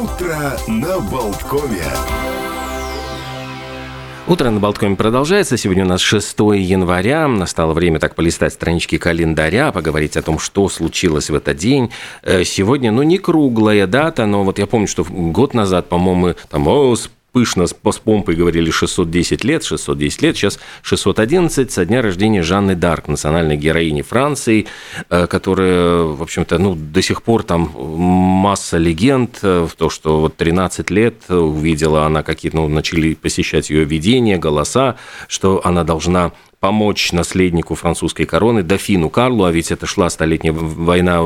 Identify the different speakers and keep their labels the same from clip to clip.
Speaker 1: Утро на Болткове.
Speaker 2: Утро на Болткоме продолжается. Сегодня у нас 6 января. Настало время так полистать странички календаря, поговорить о том, что случилось в этот день. Э, сегодня, ну, не круглая дата, но вот я помню, что год назад, по-моему, там, о, пышно с, с помпой говорили 610 лет, 610 лет, сейчас 611 со дня рождения Жанны Дарк, национальной героини Франции, э, которая, в общем-то, ну, до сих пор там масса легенд, э, в то, что вот 13 лет увидела она какие-то, ну, начали посещать ее видения, голоса, что она должна помочь наследнику французской короны, дофину Карлу, а ведь это шла столетняя война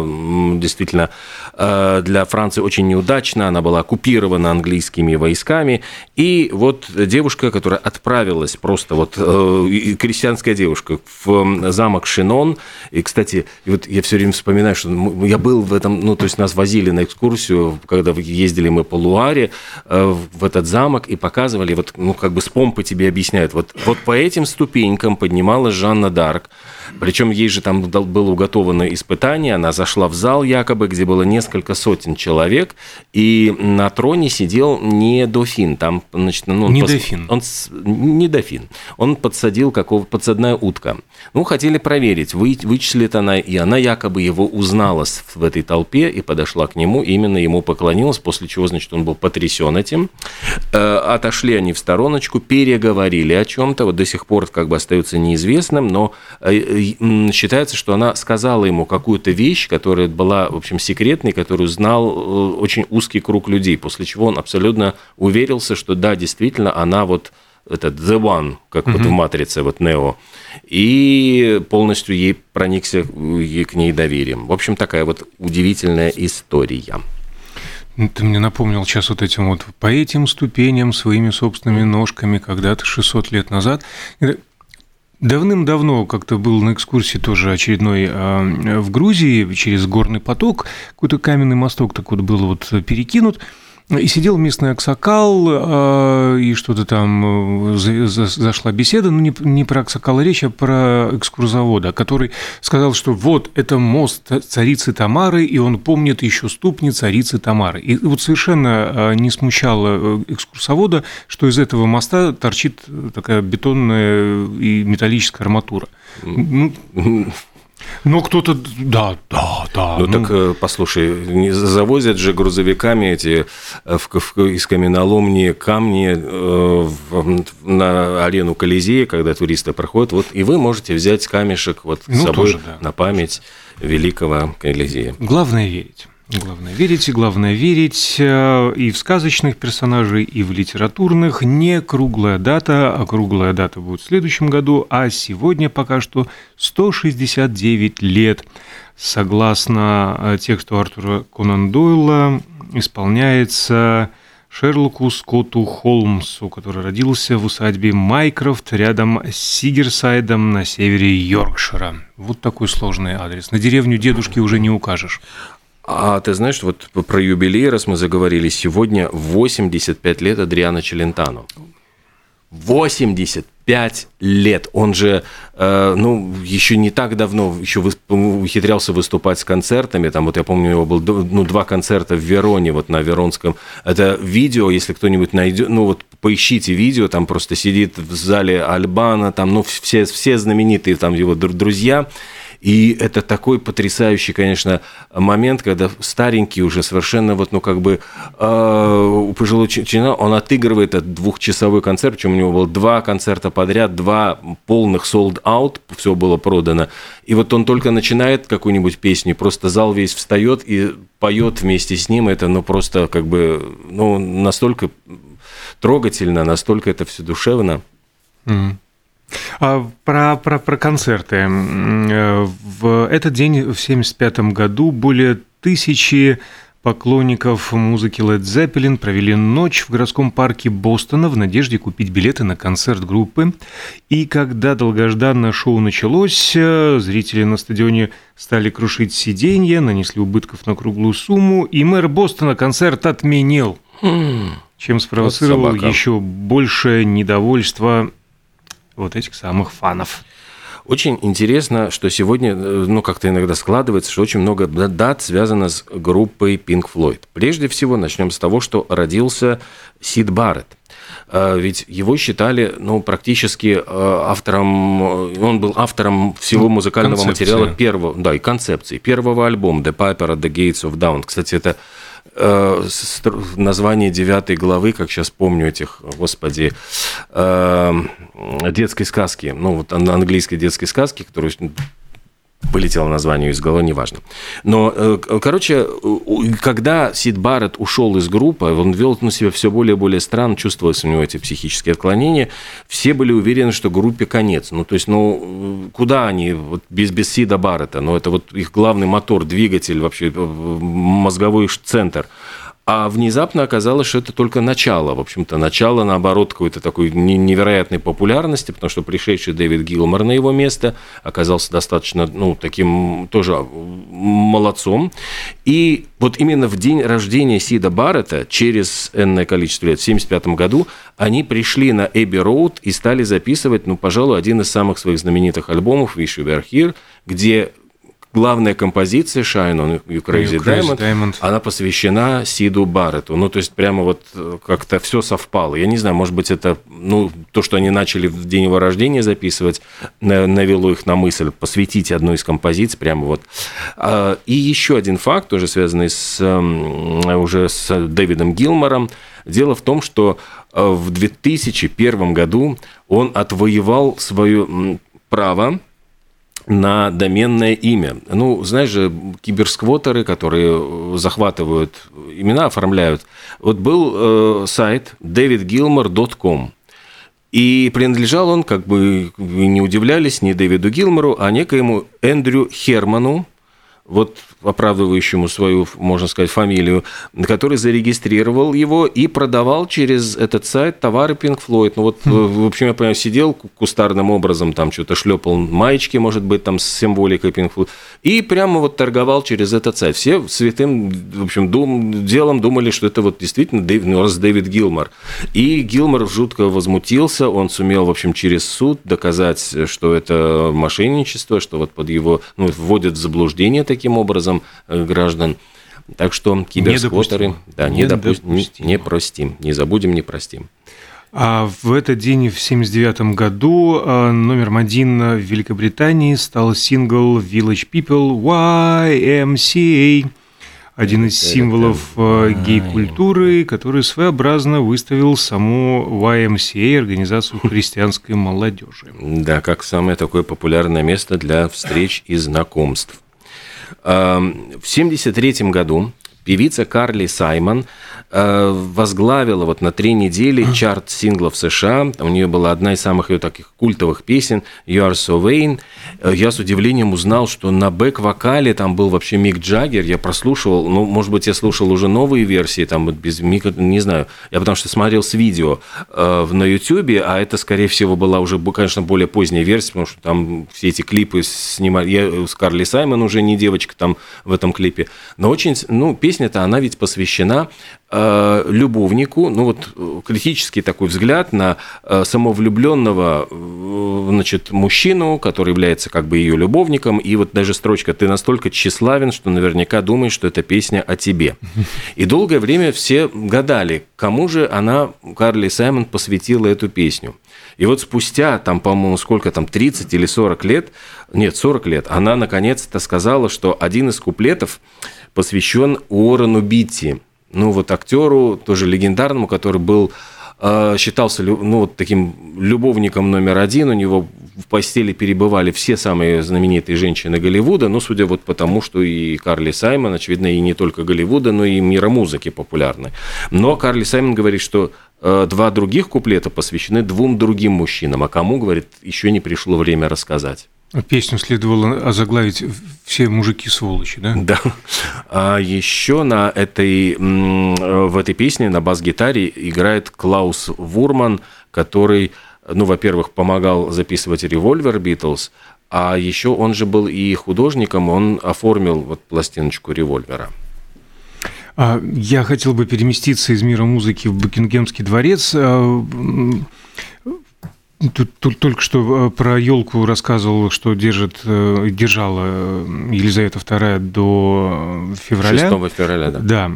Speaker 2: действительно э, для Франции очень неудачно, она была оккупирована английскими войсками, и вот девушка, которая отправилась, просто вот э, крестьянская девушка в замок Шинон, и, кстати, вот я все время вспоминаю, что я был в этом, ну, то есть нас возили на экскурсию, когда ездили мы по Луаре э, в этот замок и показывали, вот, ну, как бы с помпы тебе объясняют, вот, вот по этим ступенькам поднималась Жанна Дарк. Причем ей же там было уготовано испытание. Она зашла в зал якобы, где было несколько сотен человек, и на троне сидел не дофин. Там, значит, ну,
Speaker 3: не пос... дофин.
Speaker 2: Он не дофин. Он подсадил какого подсадная утка. Ну, хотели проверить, вы, вычислит она, и она якобы его узнала в этой толпе и подошла к нему, именно ему поклонилась, после чего, значит, он был потрясен этим. Э, отошли они в стороночку, переговорили о чем-то. Вот до сих пор как бы остается неизвестным, но э, считается, что она сказала ему какую-то вещь, которая была, в общем, секретной, которую знал э, очень узкий круг людей, после чего он абсолютно уверился, что да, действительно, она вот этот The One, как угу. вот в «Матрице», вот Нео, и полностью ей проникся ей к ней доверием. В общем, такая вот удивительная история.
Speaker 3: Ты мне напомнил сейчас вот этим вот по этим ступеням своими собственными ножками когда-то 600 лет назад. Давным-давно как-то был на экскурсии тоже очередной а, в Грузии через горный поток, какой-то каменный мосток так вот был вот перекинут, и сидел местный аксакал, а, и что-то там э, зашла беседа, ну, не, не про аксакала речь, а про экскурсовода, который сказал, что вот, это мост царицы Тамары, и он помнит еще ступни царицы Тамары. И вот совершенно а, не смущало э, экскурсовода, что из этого моста торчит такая бетонная и металлическая арматура. Ну, ну, кто-то, да, да, да.
Speaker 2: Ну, ну, так, э, послушай, не завозят же грузовиками эти э, в, в, из каменоломни камни э, в, на арену Колизея, когда туристы проходят, вот, и вы можете взять камешек вот ну, с собой тоже, да. на память великого Колизея.
Speaker 3: Главное верить. Главное верить, главное верить э, и в сказочных персонажей, и в литературных. Не круглая дата, а круглая дата будет в следующем году, а сегодня пока что 169 лет. Согласно э, тексту Артура Конан Дойла, исполняется Шерлоку Скотту Холмсу, который родился в усадьбе Майкрофт рядом с Сигерсайдом на севере Йоркшира. Вот такой сложный адрес. На деревню дедушки уже не укажешь.
Speaker 2: А ты знаешь, вот про юбилей, раз мы заговорили, сегодня 85 лет Адриана Челентано. 85 лет. Он же, э, ну, еще не так давно, еще вы, ухитрялся выступать с концертами. Там, вот я помню, у него был ну, два концерта в Вероне, вот на Веронском. Это видео, если кто-нибудь найдет, ну, вот поищите видео, там просто сидит в зале Альбана, там, ну, все, все знаменитые там его друзья. И это такой потрясающий, конечно, момент, когда старенький уже совершенно вот, ну, как бы э, у пожилого члена, он отыгрывает этот двухчасовой концерт, причем у него было два концерта подряд, два полных sold out, все было продано. И вот он только начинает какую-нибудь песню, просто зал весь встает и поет вместе с ним. Это, ну, просто как бы, ну, настолько трогательно, настолько это все душевно.
Speaker 3: Mm-hmm. А про, про, про концерты. Э, в этот день, в 1975 году, более тысячи поклонников музыки Led Zeppelin провели ночь в городском парке Бостона в надежде купить билеты на концерт группы. И когда долгожданное шоу началось, э, зрители на стадионе стали крушить сиденья, нанесли убытков на круглую сумму, и мэр Бостона концерт отменил, хм. чем спровоцировал вот еще большее недовольство вот этих самых фанов.
Speaker 2: Очень интересно, что сегодня, э, ну, как-то иногда складывается, что очень много дат связано с группой Pink Floyd. Прежде всего, начнем с того, что родился Сид Барретт. А, ведь его считали, ну, практически э, автором, он был автором всего ну, музыкального концепция. материала первого, да, и концепции, первого альбома The Piper at the Gates of Dawn. Кстати, это э, название девятой главы, как сейчас помню этих, господи, э, детской сказки, ну, вот английской детской сказки, которую Полетело название из головы, неважно. Но, э, короче, когда Сид Барретт ушел из группы, он вел на себя все более и более странно, чувствовалось у него эти психические отклонения, все были уверены, что группе конец. Ну, то есть, ну, куда они вот, без, без Сида Барретта? Ну, это вот их главный мотор, двигатель, вообще э, мозговой центр. А внезапно оказалось, что это только начало. В общем-то, начало, наоборот, какой-то такой невероятной популярности, потому что пришедший Дэвид Гилмор на его место оказался достаточно, ну, таким тоже молодцом. И вот именно в день рождения Сида Баррета, через энное количество лет, в 1975 году, они пришли на Эбби Роуд и стали записывать, ну, пожалуй, один из самых своих знаменитых альбомов «Wish You Were Here», где главная композиция Shine on You Crazy, you Crazy Diamond, Diamond, она посвящена Сиду Барретту. Ну, то есть прямо вот э, как-то все совпало. Я не знаю, может быть, это ну, то, что они начали в день его рождения записывать, навело их на мысль посвятить одну из композиций прямо вот. А, и еще один факт, тоже связанный с, уже с Дэвидом Гилмором. Дело в том, что э, в 2001 году он отвоевал свое право на доменное имя. Ну, знаешь же, киберсквотеры, которые захватывают имена, оформляют. Вот был э, сайт davidgilmer.com. И принадлежал он, как бы не удивлялись, не Дэвиду Гилмору, а некоему Эндрю Херману, вот оправдывающему свою, можно сказать, фамилию, который зарегистрировал его и продавал через этот сайт товары Pink Floyd. Ну вот, mm. в общем, я понимаю, сидел кустарным образом, там что-то шлепал маечки, может быть, там с символикой Pink Floyd, и прямо вот торговал через этот сайт. Все святым, в общем, дум, делом думали, что это вот действительно Дэвид, ну, раз Дэвид Гилмор. И Гилмор жутко возмутился, он сумел, в общем, через суд доказать, что это мошенничество, что вот под его, ну, вводят в заблуждение таким образом э, граждан. Так что киберсквотеры, да, не, допустим, не, не простим, не забудем, не простим.
Speaker 3: А в этот день, в 1979 году, э, номером один в Великобритании стал сингл Village People YMCA, один из символов э, гей-культуры, который своеобразно выставил саму YMCA, Организацию христианской молодежи.
Speaker 2: Да, как самое такое популярное место для встреч и знакомств. В 1973 году певица Карли Саймон возглавила вот на три недели чарт синглов США. У нее была одна из самых ее таких культовых песен «You Are So Vain». Э, я с удивлением узнал, что на бэк-вокале там был вообще Мик Джаггер. Я прослушивал, ну, может быть, я слушал уже новые версии, там без Мика, не знаю. Я потому что смотрел с видео э, на YouTube, а это, скорее всего, была уже, конечно, более поздняя версия, потому что там все эти клипы снимали. Я с Карли Саймон уже не девочка там в этом клипе. Но очень, ну, песня-то, она ведь посвящена Э, любовнику, ну вот критический такой взгляд на э, самовлюбленного э, значит, мужчину, который является как бы ее любовником, и вот даже строчка «ты настолько тщеславен, что наверняка думаешь, что это песня о тебе». И долгое время все гадали, кому же она, Карли Саймон, посвятила эту песню. И вот спустя, там, по-моему, сколько там, 30 или 40 лет, нет, 40 лет, она наконец-то сказала, что один из куплетов посвящен Уоррену Битти, ну вот актеру, тоже легендарному, который был э, считался ну, вот таким любовником номер один, у него в постели перебывали все самые знаменитые женщины Голливуда, ну, судя вот потому, что и Карли Саймон, очевидно, и не только Голливуда, но и мира музыки популярны. Но Карли Саймон говорит, что э, два других куплета посвящены двум другим мужчинам, а кому, говорит, еще не пришло время рассказать.
Speaker 3: Песню следовало озаглавить «Все мужики сволочи», да?
Speaker 2: Да. А еще на этой, в этой песне на бас-гитаре играет Клаус Вурман, который, ну, во-первых, помогал записывать «Револьвер» Битлз, а еще он же был и художником, он оформил вот пластиночку «Револьвера».
Speaker 3: А, я хотел бы переместиться из мира музыки в Букингемский дворец. Тут, тут только что про елку рассказывал, что держит, держала Елизавета II до февраля.
Speaker 2: 6 февраля, да.
Speaker 3: Да.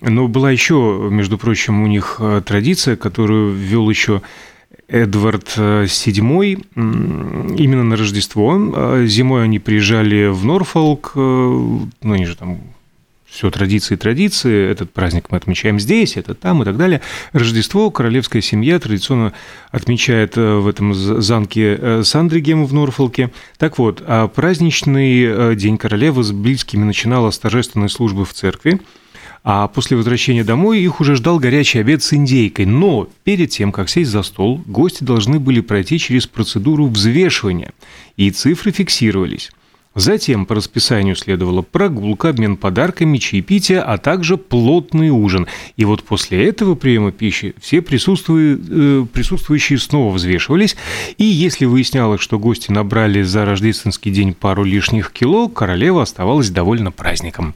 Speaker 3: Но была еще, между прочим, у них традиция, которую ввел еще Эдвард VII именно на Рождество. Зимой они приезжали в Норфолк, ну, они же там все традиции традиции, этот праздник мы отмечаем здесь, это там и так далее. Рождество королевская семья традиционно отмечает э, в этом замке э, Сандригем в Норфолке. Так вот, а праздничный э, День королевы с близкими начинала с торжественной службы в церкви, а после возвращения домой их уже ждал горячий обед с индейкой. Но перед тем, как сесть за стол, гости должны были пройти через процедуру взвешивания, и цифры фиксировались. Затем по расписанию следовала прогулка, обмен подарками, чаепитие, а также плотный ужин. И вот после этого приема пищи все присутствующие, э, присутствующие снова взвешивались. И если выяснялось, что гости набрали за рождественский день пару лишних кило, королева оставалась довольна праздником.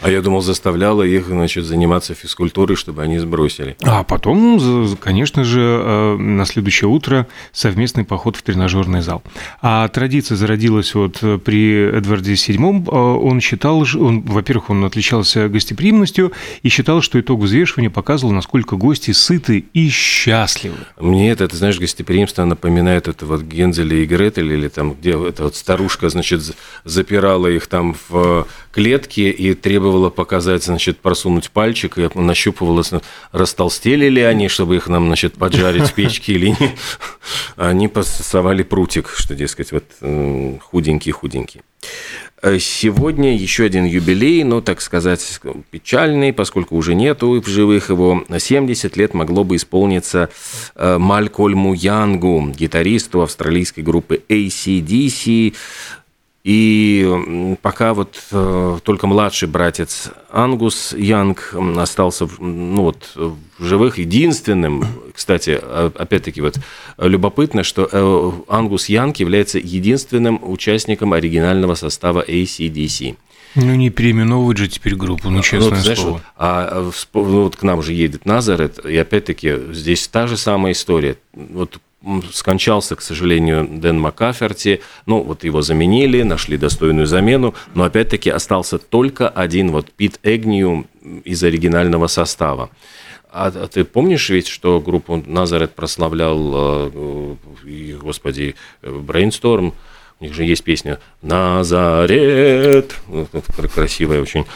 Speaker 2: А я думал, заставляла их, значит, заниматься физкультурой, чтобы они сбросили.
Speaker 3: А потом, конечно же, э, на следующее утро совместный поход в тренажерный зал. А традиция зародилась вот при Эдварде VII а, он считал, он, во-первых, он отличался гостеприимностью и считал, что итог взвешивания показывал, насколько гости сыты и счастливы.
Speaker 2: Мне это, ты знаешь, гостеприимство напоминает это вот Гензеля и Гретель, или там, где эта вот старушка, значит, запирала их там в клетке и требовала показать, значит, просунуть пальчик, и нащупывала, растолстели ли они, чтобы их нам, значит, поджарить в печке или нет. Они посовали прутик, что, дескать, вот худенький-худенький. Э, сегодня еще один юбилей, ну, так сказать, печальный, поскольку уже нету в живых его. 70 лет могло бы исполниться э, Малькольму Янгу, гитаристу австралийской группы ACDC. И пока вот э, только младший братец Ангус Янг остался ну, вот, в живых, единственным, кстати, а, опять-таки вот любопытно, что э, Ангус Янг является единственным участником оригинального состава ACDC.
Speaker 3: Ну, не переименовывать же теперь группу, ну, честное ну, знаешь, слово. Вот,
Speaker 2: а, ну, вот к нам же едет Назарет, и опять-таки здесь та же самая история. Вот скончался, к сожалению, Дэн Маккаферти. Ну, вот его заменили, нашли достойную замену, но опять-таки остался только один вот Пит Эгнию из оригинального состава. А, а ты помнишь ведь, что группу Назарет прославлял, э, господи, Брейнсторм, у них же есть песня «Назарет». Красивая очень.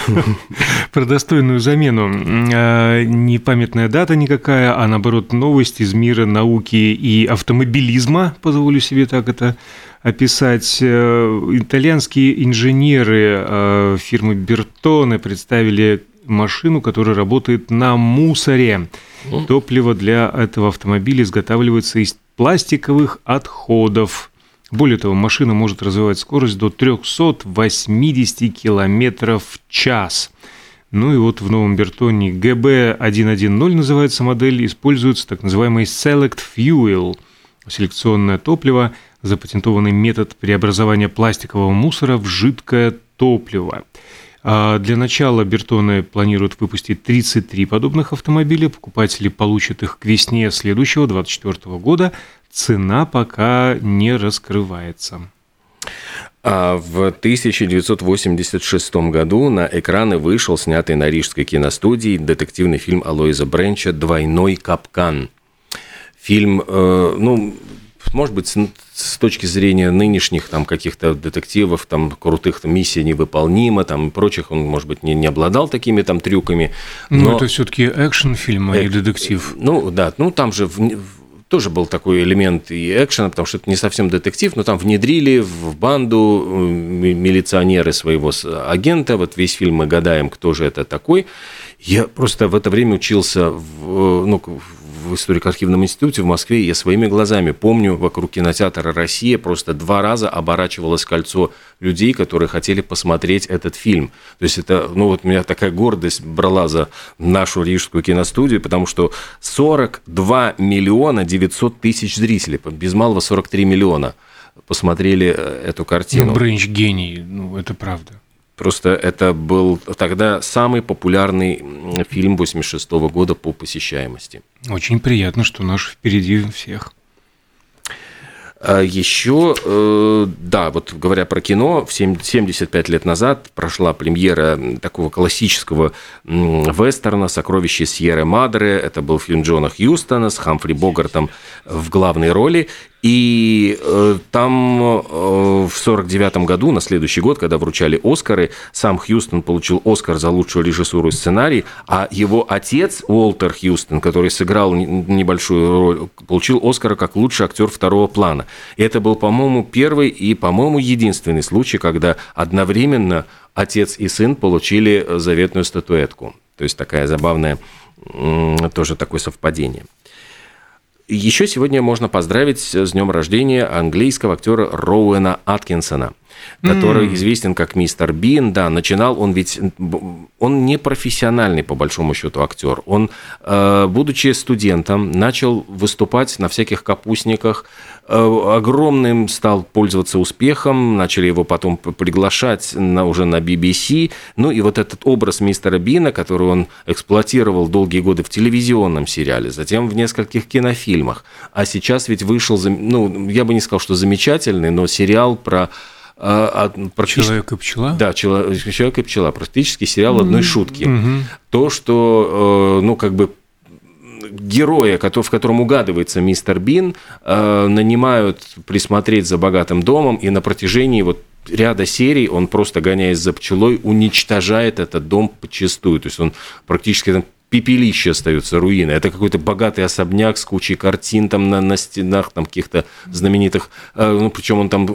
Speaker 3: Про достойную замену. А, не памятная дата никакая, а наоборот новость из мира науки и автомобилизма, позволю себе так это описать. Э, итальянские инженеры э, фирмы Бертоне представили машину, которая работает на мусоре. Топливо для этого автомобиля изготавливается из пластиковых отходов. Более того, машина может развивать скорость до 380 км в час. Ну и вот в новом Бертоне GB110 называется модель, используется так называемый Select Fuel – селекционное топливо, запатентованный метод преобразования пластикового мусора в жидкое топливо. А для начала Бертоны планируют выпустить 33 подобных автомобиля. Покупатели получат их к весне следующего, 2024 года – Цена пока не раскрывается.
Speaker 2: А в 1986 году на экраны вышел снятый на Рижской киностудии детективный фильм Алоиза Бренча «Двойной капкан». Фильм, э, ну, может быть, с точки зрения нынешних там каких-то детективов, там крутых там, миссия невыполнима, там и прочих, он, может быть, не, не обладал такими там трюками.
Speaker 3: Но... Ну, это все-таки экшн-фильм, а не детектив.
Speaker 2: Ну, да, ну там же в, тоже был такой элемент и экшена, потому что это не совсем детектив, но там внедрили в банду э, милиционеры своего агента. Вот весь фильм мы гадаем, кто же это такой. Я просто в это время учился в, ну, в историко-архивном институте в Москве, я своими глазами помню, вокруг кинотеатра «Россия» просто два раза оборачивалось кольцо людей, которые хотели посмотреть этот фильм. То есть это, ну вот меня такая гордость брала за нашу рижскую киностудию, потому что 42 миллиона 900 тысяч зрителей, без малого 43 миллиона посмотрели э, эту картину. Ну,
Speaker 3: Брэнч гений, ну это правда.
Speaker 2: Просто это был тогда самый популярный фильм 86 года по посещаемости.
Speaker 3: Очень приятно, что наш впереди всех.
Speaker 2: А еще, э, да, вот говоря про кино, в 75 лет назад прошла премьера такого классического вестерна «Сокровище Сьерры Мадре». Это был фильм Джона Хьюстона с Хамфри Богартом в главной роли. И э, там э, в 49 году, на следующий год, когда вручали Оскары, сам Хьюстон получил Оскар за лучшую режиссуру и сценарий, а его отец Уолтер Хьюстон, который сыграл небольшую роль, получил Оскара как лучший актер второго плана. И это был, по-моему, первый и, по-моему, единственный случай, когда одновременно отец и сын получили заветную статуэтку. То есть такая забавная, тоже такое совпадение. Еще сегодня можно поздравить с днем рождения английского актера Роуэна Аткинсона – который mm. известен как мистер Бин. Да, начинал он ведь... Он не профессиональный, по большому счету, актер. Он, э, будучи студентом, начал выступать на всяких капустниках, огромным стал пользоваться успехом, начали его потом приглашать на, уже на BBC. Ну и вот этот образ мистера Бина, который он эксплуатировал долгие годы в телевизионном сериале, затем в нескольких кинофильмах. А сейчас ведь вышел, ну, я бы не сказал, что замечательный, но сериал про
Speaker 3: а, а, Человек и пчела?
Speaker 2: Да, Человек и пчела. Практически сериал одной шутки. Mm-hmm. То, что, э, ну, как бы героя, в котором угадывается мистер Бин, э, нанимают присмотреть за богатым домом, и на протяжении вот ряда серий он просто, гоняясь за пчелой, уничтожает этот дом почастую. То есть он практически там пепелище остаются, руины. Это какой-то богатый особняк с кучей картин там на, на стенах, там каких-то знаменитых, э, ну, причем он там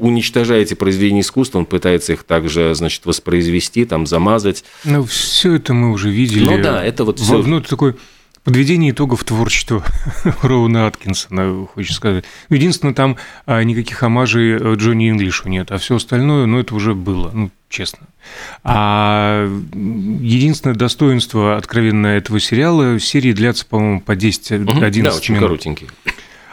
Speaker 2: уничтожает эти произведения искусства, он пытается их также, значит, воспроизвести, там, замазать.
Speaker 3: Ну, все это мы уже видели.
Speaker 2: Ну да, это вот все.
Speaker 3: Ну, такой Подведение итогов творчества Роуна Аткинсона, хочется сказать. Единственное, там а, никаких омажей э, Джонни Инглишу нет, а все остальное, ну, это уже было, ну, честно. А единственное достоинство откровенно этого сериала, серии длятся, по-моему, по 10-11 угу, да,
Speaker 2: очень
Speaker 3: минут.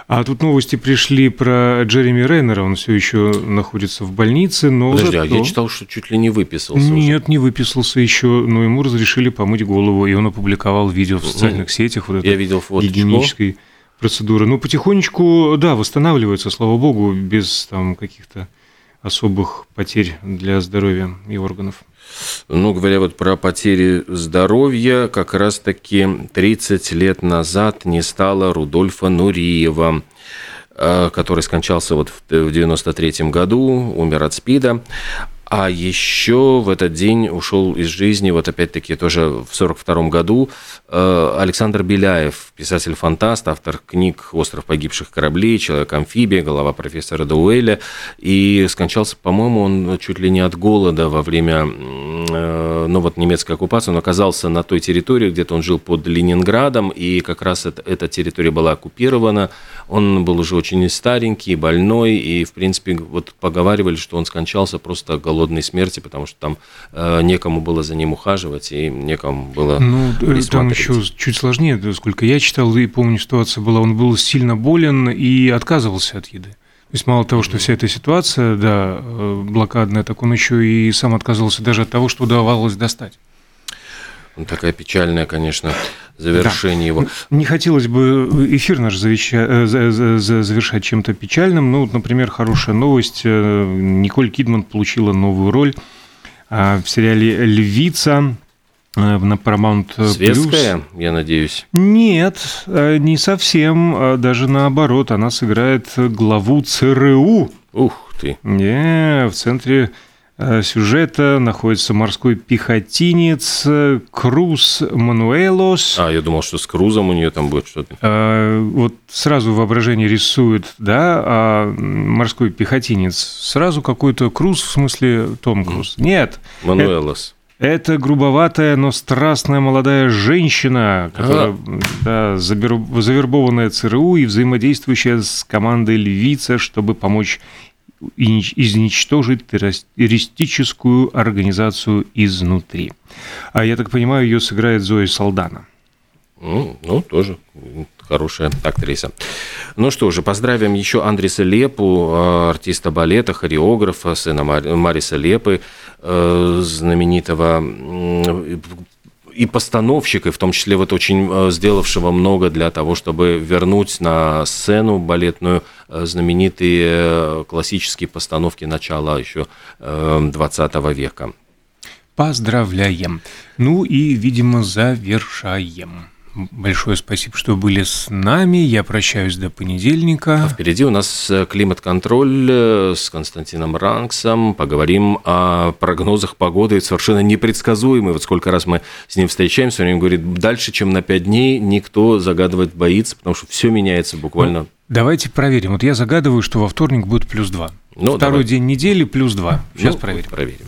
Speaker 3: А тут новости пришли про Джереми Рейнера, он все еще находится в больнице, но
Speaker 2: Подожди,
Speaker 3: зато...
Speaker 2: а я читал, что чуть ли не выписался
Speaker 3: Нет,
Speaker 2: уже.
Speaker 3: не выписался еще, но ему разрешили помыть голову, и он опубликовал видео в социальных сетях. Вот
Speaker 2: я видел фото.
Speaker 3: Гигиенической процедуры. Ну, потихонечку, да, восстанавливается, слава богу, без там каких-то особых потерь для здоровья и органов.
Speaker 2: Ну, говоря вот про потери здоровья, как раз-таки 30 лет назад не стало Рудольфа Нуриева, э, который скончался вот в 93 году, умер от СПИДа. А еще в этот день ушел из жизни, вот опять-таки тоже в 1942 году, э, Александр Беляев, писатель-фантаст, автор книг «Остров погибших кораблей», «Человек-амфибия», «Голова профессора Дуэля». И скончался, по-моему, он чуть ли не от голода во время э, ну, вот, немецкой оккупации. Он оказался на той территории, где-то он жил под Ленинградом, и как раз это, эта территория была оккупирована. Он был уже очень старенький, больной, и, в принципе, вот поговаривали, что он скончался просто голодной смерти, потому что там э, некому было за ним ухаживать и некому было
Speaker 3: Ну, там еще чуть сложнее, сколько я читал и помню, ситуация была, он был сильно болен и отказывался от еды. То есть мало того, что вся эта ситуация, да, э, блокадная, так он еще и сам отказывался даже от того, что удавалось достать.
Speaker 2: Ну, такая печальная, конечно, завершение да. его.
Speaker 3: Не хотелось бы эфир наш э, завершать чем-то печальным. Ну, например, хорошая новость. Э, Николь Кидман получила новую роль а, в сериале «Львица» э, на Paramount
Speaker 2: Светская, я надеюсь?
Speaker 3: Нет, не совсем. Даже наоборот, она сыграет главу ЦРУ.
Speaker 2: Ух ты.
Speaker 3: Не, в центре Э, сюжета находится морской пехотинец э, Круз Мануэлос.
Speaker 2: А, я думал, что с Крузом у нее там будет что-то.
Speaker 3: А, вот сразу воображение рисует, да, а морской пехотинец. Сразу какой-то Круз, в смысле Том Круз. Нет.
Speaker 2: Мануэлос.
Speaker 3: Это, это грубоватая, но страстная молодая женщина, которая да, завербованная ЦРУ и взаимодействующая с командой «Львица», чтобы помочь изничтожить террористическую организацию изнутри. А я так понимаю, ее сыграет Зоя Салдана.
Speaker 2: Ну, ну, тоже хорошая актриса. Ну что же, поздравим еще Андреса Лепу, э, артиста балета, хореографа, сына Мариса Лепы, э, знаменитого и постановщика, в том числе вот очень э, сделавшего много для того, чтобы вернуть на сцену балетную знаменитые классические постановки начала еще 20 века.
Speaker 3: Поздравляем. Ну и, видимо, завершаем. Большое спасибо, что были с нами. Я прощаюсь до понедельника.
Speaker 2: А впереди у нас э, климат-контроль э, с Константином Ранксом. Поговорим о прогнозах погоды. Совершенно непредсказуемый. Вот сколько раз мы с ним встречаемся, время говорит, дальше, чем на 5 дней, никто загадывать боится, потому что все меняется буквально. Ну,
Speaker 3: давайте проверим. Вот я загадываю, что во вторник будет плюс 2. Ну, Второй давай. день недели плюс 2. Сейчас ну, проверим.
Speaker 2: проверим.